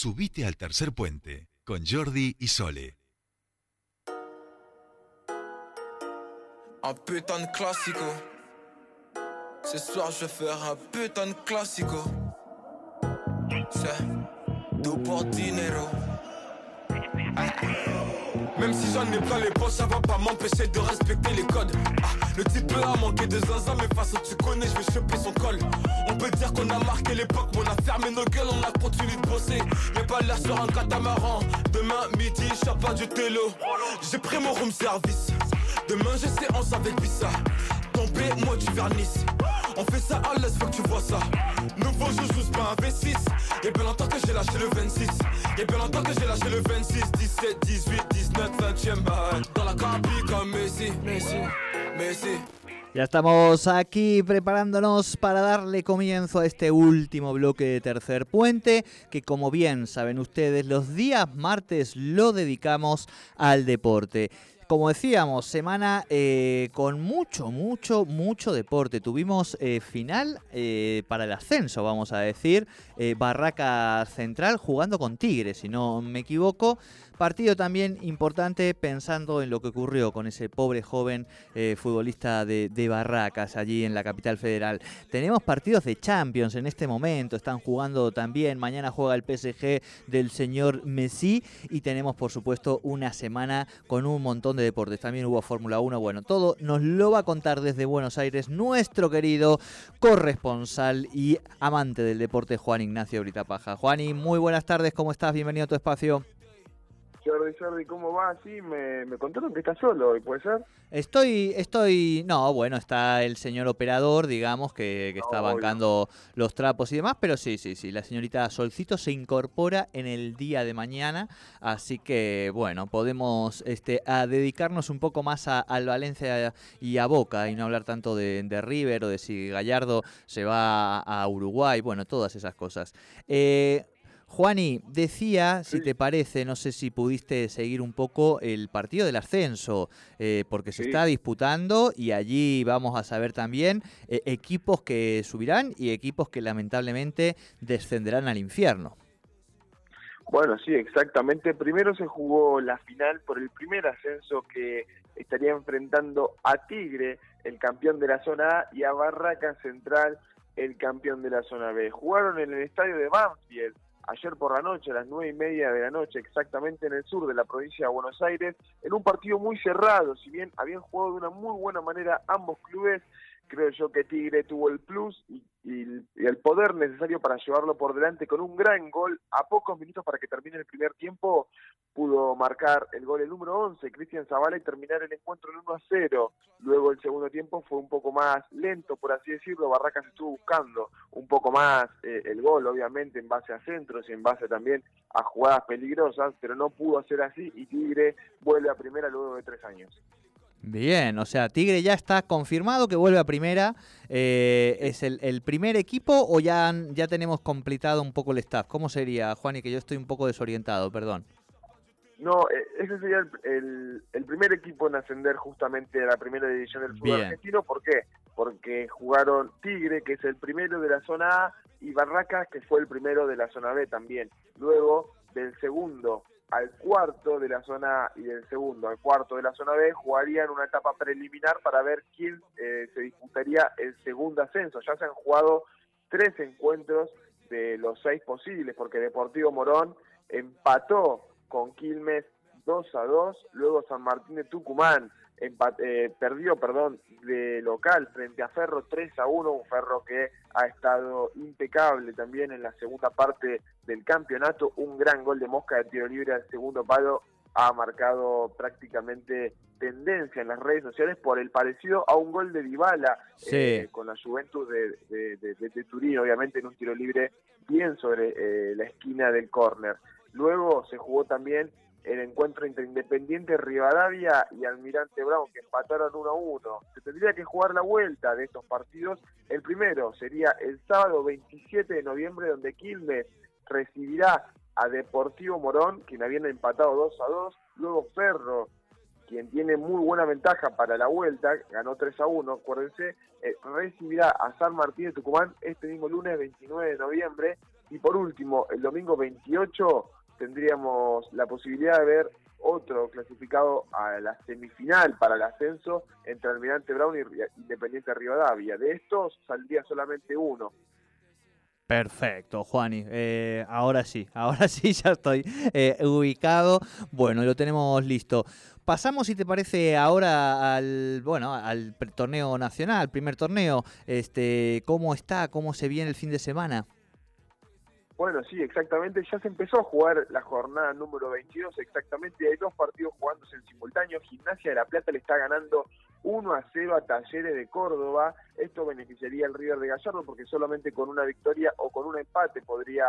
Subite al tercer puente con Jordi y Sole. Un putain de clásico. Ce soir je vais faire un putain de clásico. C'est tout pour dinero. Même si j'en ai plein les poches, ça va pas m'empêcher de respecter les codes. Ah, le type a manqué de zinzin, mais face tu connais, je vais choper son col. On peut dire qu'on a marqué l'époque, mais on a fermé nos gueules, on a continué de bosser. Y'a pas l'air sur un catamaran. Demain midi, je pas du télo. J'ai pris mon room service. Demain j'ai séance avec Vissa. Tombé, moi du vernis. On fait ça à l'aise, faut que tu vois ça. Nouveau joujou, c'est pas un V6. Y'a bien longtemps que j'ai lâché le 26. Y'a bien longtemps que j'ai lâché le 26, 17, 18, 19, 20ème balle. Dans la cabine comme Messi, Messi, Messi. Ya estamos aquí preparándonos para darle comienzo a este último bloque de Tercer Puente, que como bien saben ustedes, los días martes lo dedicamos al deporte. Como decíamos, semana eh, con mucho, mucho, mucho deporte. Tuvimos eh, final eh, para el ascenso, vamos a decir. Barraca Central jugando con Tigres, si no me equivoco. Partido también importante pensando en lo que ocurrió con ese pobre joven eh, futbolista de, Barracas allí en la capital federal. Tenemos partidos de Champions en este momento, están jugando también, mañana juega el PSG del señor Messi y tenemos por supuesto una semana con un montón de deportes. También hubo Fórmula 1, bueno, todo nos lo va a contar desde Buenos Aires nuestro querido corresponsal y amante del deporte Juan Ignacio Britapaja. Juani, muy buenas tardes, ¿cómo estás? Bienvenido a tu espacio. Jordi, Jordi, ¿cómo va? Sí, me, me contaron que está solo hoy, ¿puede ser? Estoy, estoy, no, bueno, está el señor operador, digamos, que, está bancando los trapos y demás, pero sí, sí, sí, la señorita Solcito se incorpora en el día de mañana, así que, bueno, podemos este, a dedicarnos un poco más a, al Valencia y a Boca y no hablar tanto de, de, River o de si Gallardo se va a Uruguay, bueno, todas esas cosas. Eh, Juani, decía, si te parece, no sé si pudiste seguir un poco el partido del ascenso, eh, porque se está disputando y allí vamos a saber también eh, equipos que subirán y equipos que lamentablemente descenderán al infierno. Bueno, sí, exactamente. Primero se jugó la final por el primer ascenso que estaría enfrentando a Tigre, el campeón de la zona A, y a Barraca Central, el campeón de la zona B. Jugaron en el estadio de Banfield ayer por la noche, a las nueve y media de la noche, exactamente en el sur de la provincia de Buenos Aires, en un partido muy cerrado, si bien habían jugado de una muy buena manera ambos clubes, creo yo que Tigre tuvo el plus y, el poder necesario para llevarlo por delante con un gran gol a pocos minutos para que termine el primer tiempo pudo marcar el gol el número 11 Cristian Zavala y terminar el encuentro en 1 a 0 luego el segundo tiempo fue un poco más lento por así decirlo Barracas estuvo buscando un poco más eh, el gol obviamente en base a centros y en base también a jugadas peligrosas pero no pudo hacer así y Tigre vuelve a primera luego de tres años Bien, o sea, Tigre ya está confirmado que vuelve a primera. Eh, ¿Es el, primer equipo o ya, ya tenemos completado un poco el staff? ¿Cómo sería, Juan? Y que yo estoy un poco desorientado, perdón. No, eh, ese sería el, primer equipo en ascender justamente a la primera división del fútbol argentino. ¿Por qué? Porque jugaron Tigre, que es el primero de la zona A, y Barracas, que fue el primero de la zona B también. Luego, del segundo al cuarto de la zona y del segundo al cuarto de la zona B jugarían una etapa preliminar para ver quién eh, se disputaría el segundo ascenso. Ya se han jugado tres encuentros de los seis posibles, porque Deportivo Morón empató con Quilmes 2 a 2, luego San Martín de Tucumán eh, perdió perdón, de local frente a Ferro 3 a 1, un Ferro que ha estado impecable también en la segunda parte del campeonato, un gran gol de Mosca de tiro libre al segundo palo ha marcado prácticamente tendencia en las redes sociales por el parecido a un gol de Dybala eh, con la Juventus de, de, Turín, obviamente en un tiro libre bien sobre eh, la esquina del córner. Luego se jugó también el encuentro entre Independiente Rivadavia y Almirante Brown, que empataron 1 a 1. Se tendría que jugar la vuelta de estos partidos. El primero sería el sábado 27 de noviembre, donde Quilmes recibirá a Deportivo Morón, quien habían empatado 2 a 2. Luego Ferro, quien tiene muy buena ventaja para la vuelta, ganó 3 a 1, acuérdense, eh, recibirá a San Martín de Tucumán este mismo lunes 29 de noviembre Y por último, el domingo 28 tendríamos la posibilidad de ver otro clasificado a la semifinal para el ascenso entre Almirante Brown y Independiente Rivadavia. De estos saldría solamente uno. Perfecto, Juani. Eh, ahora sí, ahora sí ya estoy eh, ubicado. Bueno, lo tenemos listo. Pasamos, si te parece, ahora al bueno al torneo nacional, primer torneo. Este, ¿cómo está? ¿Cómo se viene el fin de semana? Bueno, sí, exactamente. Ya se empezó a jugar la jornada número 22, exactamente. Hay dos partidos jugándose en simultáneo. Gimnasia de la Plata le está ganando 1 a 0 a Talleres de Córdoba. Esto beneficiaría al River de Gallardo porque solamente con una victoria o con un empate podría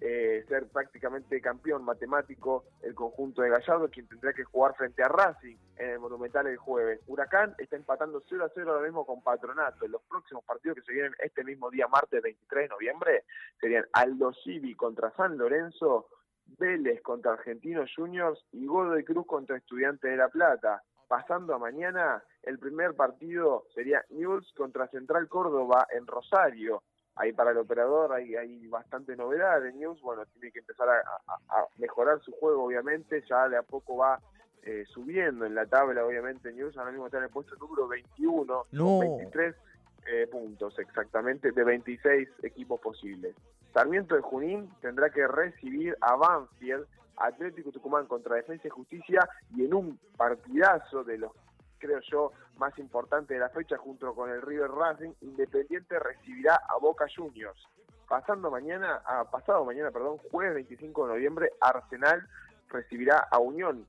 eh, ser prácticamente campeón matemático el conjunto de Gallardo, quien tendrá que jugar frente a Racing en el Monumental el jueves. Huracán está empatando 0 a 0 ahora mismo con Patronato. Los próximos partidos que se vienen este mismo día, martes 23 de noviembre, serían Aldo Civi contra San Lorenzo, Vélez contra Argentinos Juniors y Godoy Cruz contra Estudiantes de La Plata. Pasando a mañana, el primer partido sería News contra Central Córdoba en Rosario ahí para el operador hay, hay bastante novedad en News, bueno, tiene que empezar a, mejorar su juego, obviamente, ya de a poco va eh, subiendo en la tabla, obviamente, News, ahora mismo está en el puesto número 21, con 23 eh, puntos exactamente, de 26 equipos posibles. Sarmiento de Junín tendrá que recibir a Banfield, Atlético Tucumán contra Defensa y Justicia, y en un partidazo de los creo yo, más importante de la fecha junto con el River Racing, Independiente recibirá a Boca Juniors. Pasando mañana, a, pasado mañana, perdón, jueves 25 de noviembre, Arsenal recibirá a Unión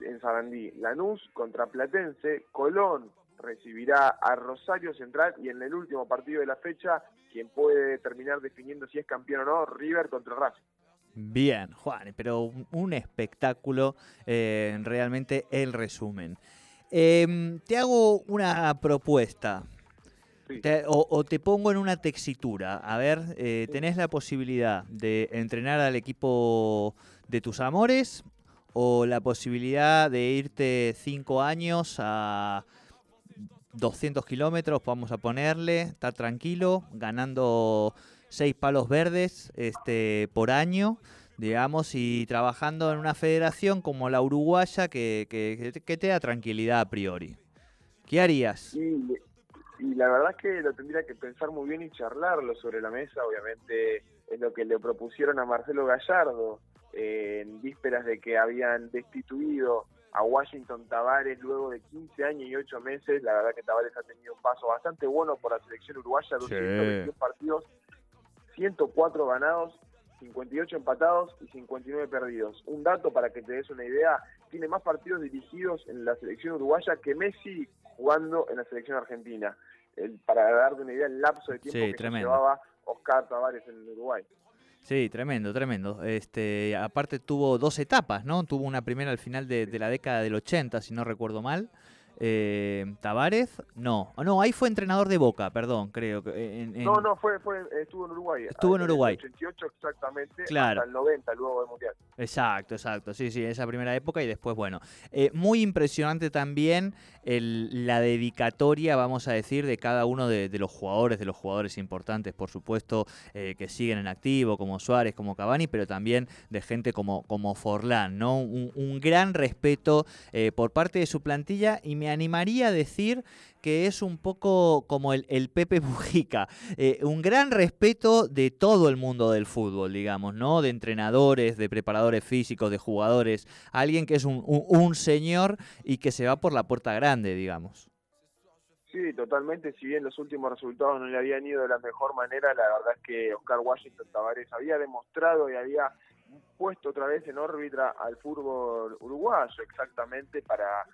en Sarandí. Lanús contra Platense, Colón recibirá a Rosario Central y en el último partido de la fecha, quien puede terminar definiendo si es campeón o no, River contra Racing. Bien, Juan, pero un espectáculo eh, realmente el resumen. Em, te hago una propuesta. o, te pongo en una textura. A ver, eh, tenés la posibilidad de entrenar al equipo de tus amores o la posibilidad de irte cinco años a 200 kilómetros, vamos a ponerle, estar tranquilo, ganando seis palos verdes este, por año digamos, y trabajando en una federación como la uruguaya que, que, te da tranquilidad a priori. ¿Qué harías? y la verdad es que lo tendría que pensar muy bien y charlarlo sobre la mesa, obviamente es lo que le propusieron a Marcelo Gallardo en vísperas de que habían destituido a Washington Tavares luego de 15 años y 8 meses. La verdad que Tavares ha tenido un paso bastante bueno por la selección uruguaya, 221 partidos, 104 ganados 58 empatados y 59 perdidos. Un dato para que te des una idea, tiene más partidos dirigidos en la selección uruguaya que Messi jugando en la selección argentina. El, para darte una idea, el lapso de tiempo que llevaba Oscar Tavares en Uruguay. Sí, tremendo, tremendo. Este, aparte tuvo dos etapas, ¿no? Tuvo una primera al final de, de la década del 80, si no recuerdo mal, eh, Tavares, no, ah, no, ahí fue entrenador de Boca, perdón, creo que. No, no, fue, fue, estuvo en Uruguay. Estuvo en Uruguay. 88 exactamente, claro. hasta el 90 luego del Mundial. Exacto, exacto, sí, sí, esa primera época y después, bueno. Eh, muy impresionante también el, la dedicatoria, vamos a decir, de cada uno de, los jugadores, de los jugadores importantes, por supuesto, eh, que siguen en activo, como Suárez, como Cavani, pero también de gente como, como Forlán, ¿no? Un, un gran respeto eh, por parte de su plantilla y me me animaría a decir que es un poco como el, Pepe Mujica, eh, un gran respeto de todo el mundo del fútbol, digamos, ¿no? De entrenadores, de preparadores físicos, de jugadores, alguien que es un, un, señor y que se va por la puerta grande, digamos. Sí, totalmente. Si bien los últimos resultados no le habían ido de la mejor manera, la verdad es que Oscar Washington Tavares había demostrado y había puesto otra vez en órbita al fútbol uruguayo, exactamente para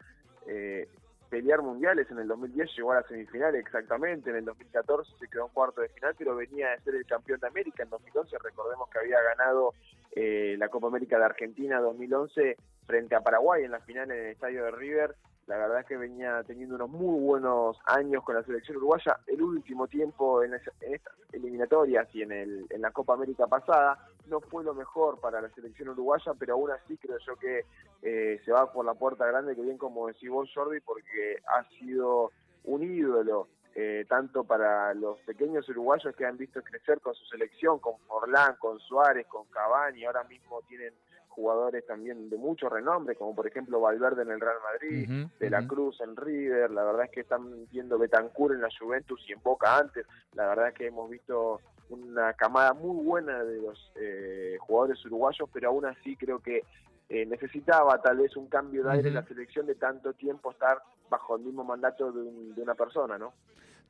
eh, pelear mundiales. En el 2010 llegó a la semifinal exactamente, en el 2014 se quedó en cuarto de final, pero venía de ser el campeón de América. En 2011 recordemos que había ganado eh, la Copa América de Argentina 2011 frente a Paraguay en la final en el estadio de River. La verdad es que venía teniendo unos muy buenos años con la selección uruguaya. El último tiempo en, estas eliminatorias y en, el, en la Copa América pasada no fue lo mejor para la selección uruguaya, pero aún así creo yo que eh, se va por la puerta grande, que bien como decís vos, Jordi, porque ha sido un ídolo eh, tanto para los pequeños uruguayos que han visto crecer con su selección, con Forlán, con Suárez, con Cavani, ahora mismo tienen jugadores también de mucho renombre, como por ejemplo Valverde en el Real Madrid, De la Cruz en River, la verdad es que están viendo Betancourt en la Juventus y en Boca antes, la verdad es que hemos visto una camada muy buena de los eh, jugadores uruguayos, pero aún así creo que eh, necesitaba tal vez un cambio de aire en la selección de tanto tiempo estar bajo el mismo mandato de, de una persona, ¿no?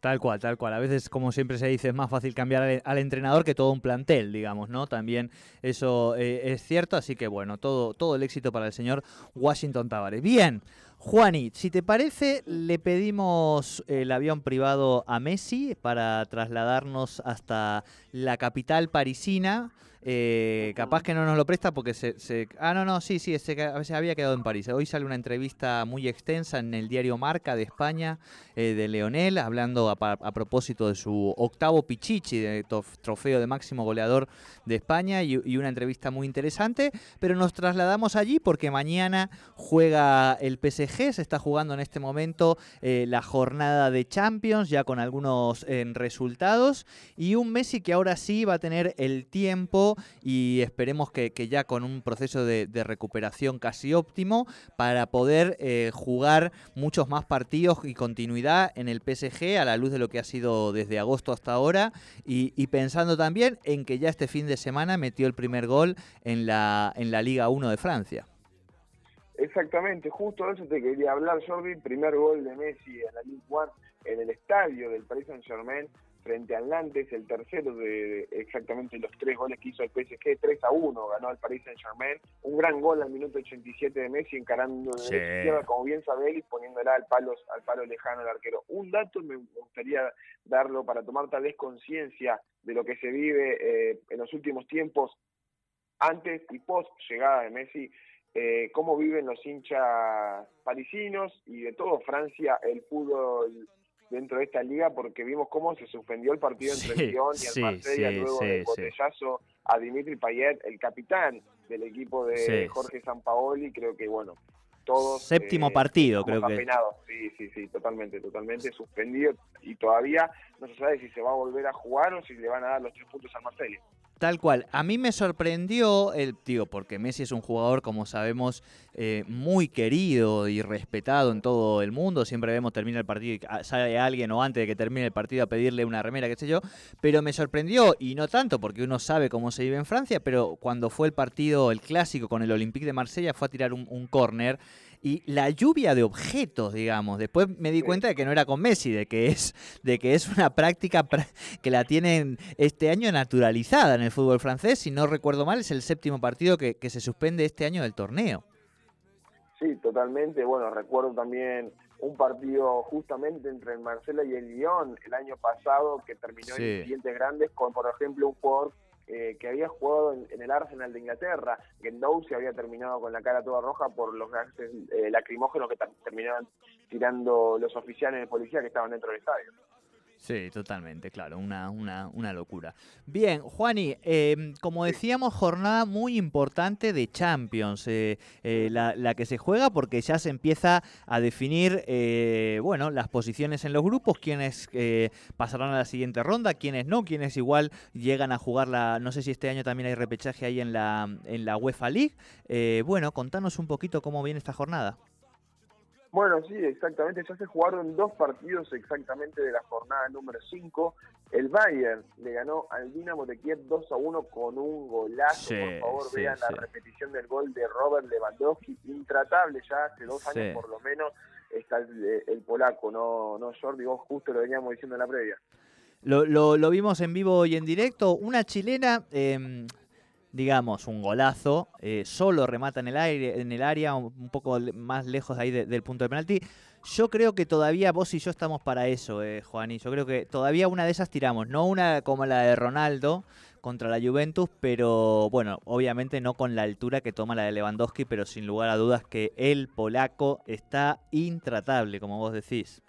Tal cual, tal cual. A veces, como siempre se dice, es más fácil cambiar al, entrenador que todo un plantel, digamos, ¿no? También eso eh, es cierto, así que bueno, todo, todo el éxito para el señor Washington Tavares. Bien, Juani, si te parece, le pedimos el avión privado a Messi para trasladarnos hasta la capital parisina eh, capaz que no nos lo presta porque se, Ah, no, no, sí, sí, se, se, había quedado en París. Hoy sale una entrevista muy extensa en el diario Marca de España eh, de Leonel, hablando a, propósito de su octavo Pichichi, de trofeo de máximo goleador de España, y, una entrevista muy interesante. Pero nos trasladamos allí porque mañana juega el PSG, se está jugando en este momento eh, la jornada de Champions, ya con algunos resultados, y un Messi que ahora sí va a tener el tiempo y esperemos que, ya con un proceso de, recuperación casi óptimo para poder eh, jugar muchos más partidos y continuidad en el PSG a la luz de lo que ha sido desde agosto hasta ahora y, pensando también en que ya este fin de semana metió el primer gol en la, en la Liga 1 de Francia. Exactamente, justo de eso te quería hablar, Jordi. Primer gol de Messi en la Ligue 1 en el estadio del Paris Saint-Germain frente al Nantes, el tercero de exactamente los tres goles que hizo el PSG, 3 a 1, ganó el Paris Saint Germain, un gran gol al minuto 87 de Messi encarando de la izquierda, como bien sabe él, y poniéndola al palo, al palo lejano al arquero. Un dato me gustaría darlo para tomar tal vez conciencia de lo que se vive eh, en los últimos tiempos, antes y post llegada de Messi, eh, cómo viven los hinchas parisinos y de todo Francia el fútbol dentro de esta liga porque vimos cómo se suspendió el partido entre Lyon y el Marsella luego del botellazo a Dimitri Payet, el capitán del equipo de Jorge Sampaoli, creo que bueno, todos séptimo eh, partido creo que. sí sí sí totalmente totalmente suspendido. Y todavía no se sabe si se va a volver a jugar o si le van a dar los tres puntos al Marsella Tal cual. A mí me sorprendió el tío, porque Messi es un jugador, como sabemos, eh, muy querido y respetado en todo el mundo. Siempre vemos termina el partido y sale alguien o antes de que termine el partido a pedirle una remera, qué sé yo. Pero me sorprendió, y no tanto porque uno sabe cómo se vive en Francia, pero cuando fue el partido, el clásico con el Olympique de Marsella, fue a tirar un, un córner y la lluvia de objetos, digamos. Después me di cuenta de que no era con Messi, de que es, de que es una práctica que la tienen este año naturalizada en el fútbol francés. Si no recuerdo mal, es el séptimo partido que, se suspende este año del torneo. Sí, totalmente. Bueno, recuerdo también un partido justamente entre el Marsella y el Lyon el año pasado que terminó en incidentes grandes con, por ejemplo, un jugador eh, que había jugado en, el Arsenal de Inglaterra. se había terminado con la cara toda roja por los gases eh, lacrimógenos que terminaban tirando los oficiales de policía que estaban dentro del estadio. Sí, totalmente, claro, una, una, una locura. Bien, Juani, em, como decíamos, jornada muy importante de Champions, eh, eh, la, que se juega porque ya se empieza a definir, eh, bueno, las posiciones en los grupos, quiénes pasarán a la siguiente ronda, quiénes no, quiénes igual llegan a jugar la, no sé si este año también hay repechaje ahí en la, en la UEFA League. bueno, contanos un poquito cómo viene esta jornada. Bueno, sí, exactamente. Ya se jugaron dos partidos exactamente de la jornada número 5. El Bayern le ganó al Dinamo de Kiev 2 a 1 con un golazo. por favor, vean la repetición del gol de Robert Lewandowski. Intratable ya hace dos años por lo menos está el, polaco, no, no Jordi, vos justo lo veníamos diciendo en la previa. Lo, lo, lo vimos en vivo y en directo. Una chilena. Eh, digamos, un golazo, eh, solo remata en el aire, en el área, un, poco más lejos ahí del punto de penalti. Yo creo que todavía vos y yo estamos para eso, eh, Juan, yo creo que todavía una de esas tiramos, no una como la de Ronaldo contra la Juventus, pero bueno, obviamente no con la altura que toma la de Lewandowski, pero sin lugar a dudas que el polaco está intratable, como vos decís.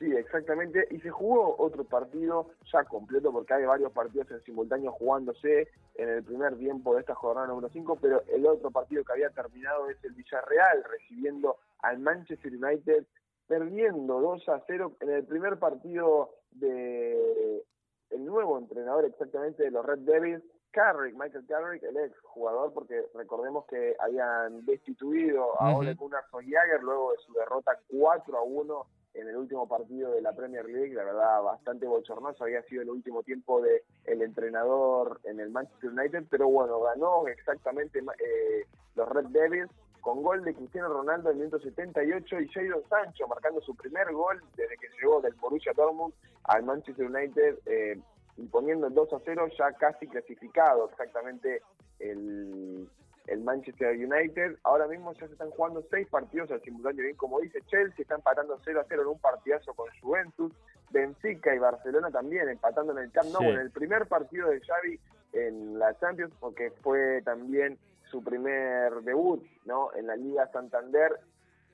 Sí, exactamente. Y se jugó otro partido ya completo, porque hay varios partidos en simultáneo jugándose en el primer tiempo de esta jornada número 5, pero el otro partido que había terminado es el Villarreal recibiendo al Manchester United perdiendo 2 a 0 en el primer partido de el nuevo entrenador exactamente de los Red Devils, Carrick, Michael Carrick, el ex jugador, porque recordemos que habían destituido a Ole Gunnar Solskjaer luego de su derrota 4 a 1 en el último partido de la Premier League, la verdad bastante bochornoso, había sido el último tiempo de el entrenador en el Manchester United, pero bueno, ganó exactamente eh, los Red Devils con gol de Cristiano Ronaldo en el minuto 78 y Jadon Sancho marcando su primer gol desde que llegó del Borussia Dortmund al Manchester United, eh, imponiendo el 2 a 0, ya casi clasificado exactamente el, el Manchester United. Ahora mismo ya se están jugando seis partidos al simultáneo, bien como dice Chelsea, está empatando 0 a 0 en un partidazo con Juventus. Benfica y Barcelona también empatando en el Camp Nou en el primer partido de Xavi en la Champions, porque fue también su primer debut ¿no? en la Liga Santander,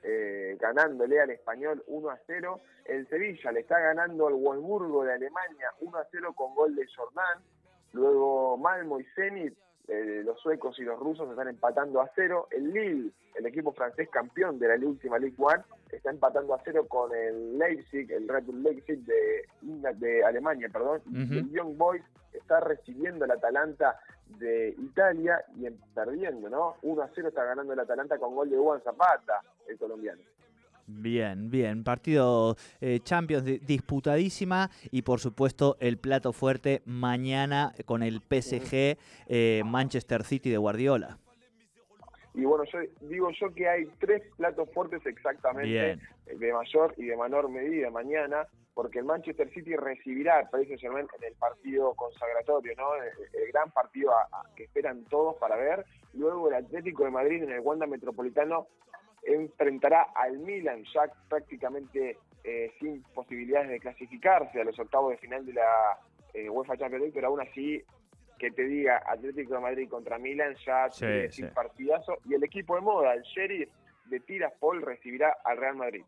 eh, ganándole al español 1 a 0. El Sevilla le está ganando al Wolfsburgo de Alemania 1 a 0 con gol de Jordan. Luego Malmo y Zenit, eh, los suecos y los rusos están empatando a 0. El Lille, el equipo francés campeón de la última League One, está empatando a 0 con el Leipzig, el Red Bull Leipzig de, de Alemania, perdón. El Young Boys está recibiendo el Atalanta de Italia y perdiendo, ¿no? 1 a 0 está ganando el Atalanta con gol de Juan Zapata, el colombiano. Bien, bien. Partido eh, Champions disputadísima y por supuesto el plato fuerte mañana con el PSG eh, Manchester City de Guardiola. Y bueno, yo digo yo que hay tres platos fuertes exactamente, de mayor y de menor medida mañana porque el Manchester City recibirá al Paris en el partido consagratorio, ¿no? El, gran partido que esperan todos para ver. Luego el Atlético de Madrid en el Wanda Metropolitano enfrentará al Milan, ya prácticamente eh, sin posibilidades de clasificarse a los octavos de final de la eh, UEFA Champions League, pero aún así que te diga Atlético de Madrid contra Milan ya sin partidazo. Y el equipo de moda, el Sheriff de Tiraspol, recibirá al Real Madrid.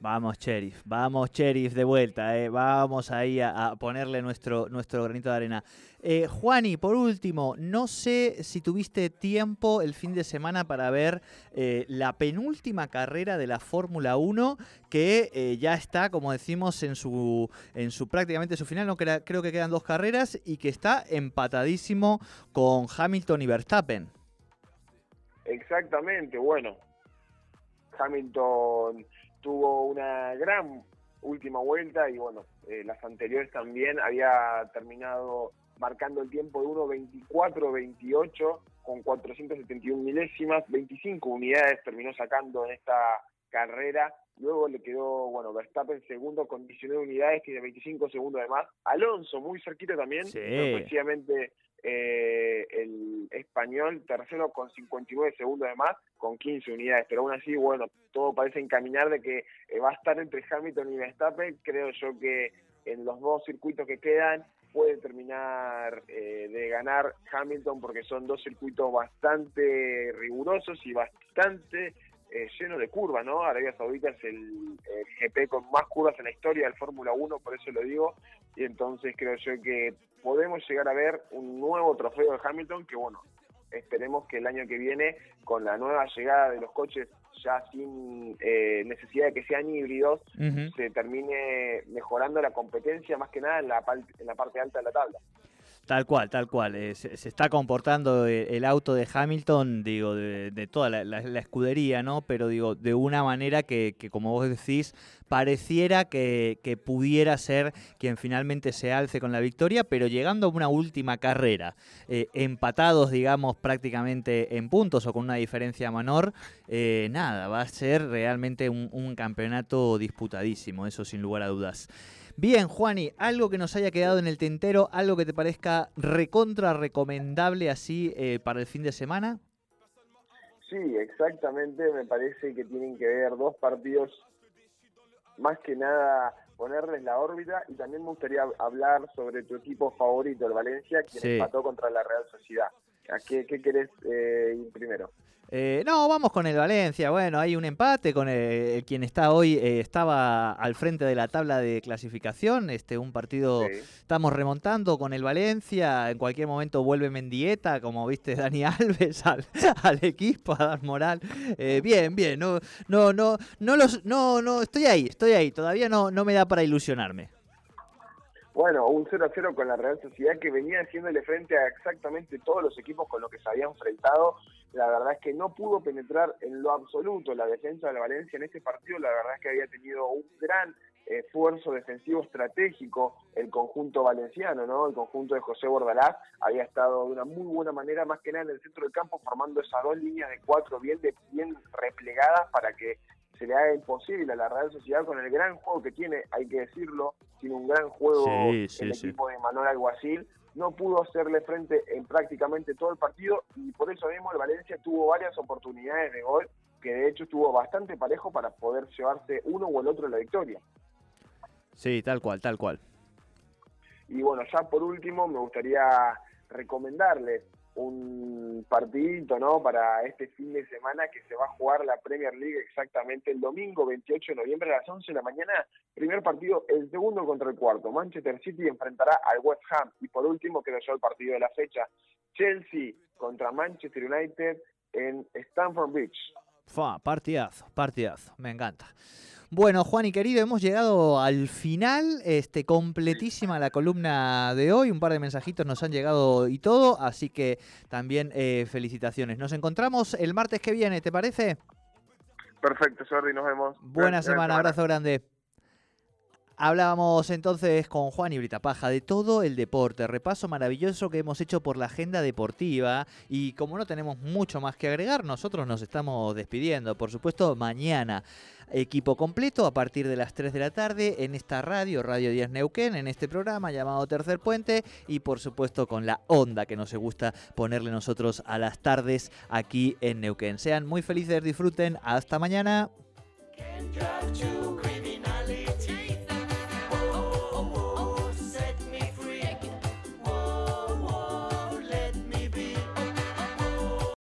Vamos, Sheriff, vamos, Sheriff, de vuelta, eh. vamos ahí a, ponerle nuestro, nuestro granito de arena. Eh, Juani, por último, no sé si tuviste tiempo el fin de semana para ver eh, la penúltima carrera de la Fórmula 1, que ya está, como decimos, en su, en su prácticamente su final, no creo que quedan dos carreras, y que está empatadísimo con Hamilton y Verstappen. Exactamente, bueno, Hamilton tuvo una gran última vuelta y bueno, eh, las anteriores también había terminado marcando el tiempo de 1.24-28 con 471 milésimas, 25 unidades terminó sacando en esta carrera. Luego le quedó, bueno, Verstappen segundo con 19 unidades, tiene 25 segundos de más. Alonso muy cerquita también, sí. Eh, el español tercero con 59 segundos de más, con 15 unidades, pero aún así, bueno, todo parece encaminar de que eh, va a estar entre Hamilton y Verstappen, creo yo que en los dos circuitos que quedan puede terminar eh, de ganar Hamilton porque son dos circuitos bastante rigurosos y bastante eh, lleno de curvas, ¿no? Arabia Saudita es el, GP con más curvas en la historia del Fórmula 1, por eso lo digo, y entonces creo yo que podemos llegar a ver un nuevo trofeo de Hamilton que, bueno, esperemos que el año que viene, con la nueva llegada de los coches ya sin eh, necesidad de que sean híbridos, se termine mejorando la competencia más que nada en la, en la parte alta de la tabla. Tal cual, tal cual. Eh, se, está comportando el, auto de Hamilton, digo, de, toda la, escudería, ¿no? Pero digo, de una manera que, como vos decís, pareciera que, pudiera ser quien finalmente se alce con la victoria, pero llegando a una última carrera, eh, empatados, digamos, prácticamente en puntos o con una diferencia menor, eh, nada, va a ser realmente un campeonato disputadísimo, eso sin lugar a dudas. Bien, Juani, algo que nos haya quedado en el tintero, algo que te parezca recontra recomendable así eh, para el fin de semana. Sí, exactamente. Me parece que tienen que ver dos partidos, más que nada ponerles la órbita y también me gustaría hablar sobre tu equipo favorito, el Valencia, quien empató contra la Real Sociedad. ¿A qué, qué querés eh, ir primero? Eh, no, vamos con el Valencia. Bueno, hay un empate con el, quien está hoy, eh, estaba al frente de la tabla de clasificación. Este, un partido, estamos remontando con el Valencia. En cualquier momento vuelve Mendieta, como viste Dani Alves, al, al equipo a dar moral. Eh, bien, bien. No, no, no, no los, no, no, estoy ahí, estoy ahí. Todavía no, no me da para ilusionarme. Bueno, un 0 a 0 con la Real Sociedad que venía haciéndole frente a exactamente todos los equipos con los que se había enfrentado. La verdad es que no pudo penetrar en lo absoluto la defensa de la Valencia en este partido. La verdad es que había tenido un gran esfuerzo defensivo estratégico el conjunto valenciano, ¿no? El conjunto de José Bordalás había estado de una muy buena manera, más que nada en el centro del campo, formando esas dos líneas de cuatro bien, de, bien replegadas para que se le haga imposible a la Real Sociedad con el gran juego que tiene, hay que decirlo, tiene un gran juego el equipo de Manuel Alguacil, no pudo hacerle frente en prácticamente todo el partido y por eso mismo el Valencia tuvo varias oportunidades de gol que de hecho estuvo bastante parejo para poder llevarse uno o el otro la victoria. Sí, tal cual, tal cual. Y bueno, ya por último me gustaría recomendarles un partidito, ¿no? Para este fin de semana que se va a jugar la Premier League exactamente el domingo 28 de noviembre a las 11 de la mañana. Primer partido, el segundo contra el cuarto. Manchester City enfrentará al West Ham. Y por último, quedó yo el partido de la fecha. Chelsea contra Manchester United en Stamford Beach. Fa, partidazo, partidazo. Me encanta. Bueno, Juan y querido, hemos llegado al final, este, completísima la columna de hoy, un par de mensajitos nos han llegado y todo, así que también eh, felicitaciones. Nos encontramos el martes que viene, ¿te parece? Perfecto, Jordi, nos vemos. Buena semana, abrazo grande. Hablábamos entonces con Juan y Paja de todo el deporte, repaso maravilloso que hemos hecho por la agenda deportiva y como no tenemos mucho más que agregar, nosotros nos estamos despidiendo. Por supuesto, mañana equipo completo a partir de las 3 de la tarde en esta radio, Radio Díaz Neuquén, en este programa llamado Tercer Puente y por supuesto con la onda que nos gusta ponerle nosotros a las tardes aquí en Neuquén. Sean muy felices, disfruten, hasta mañana.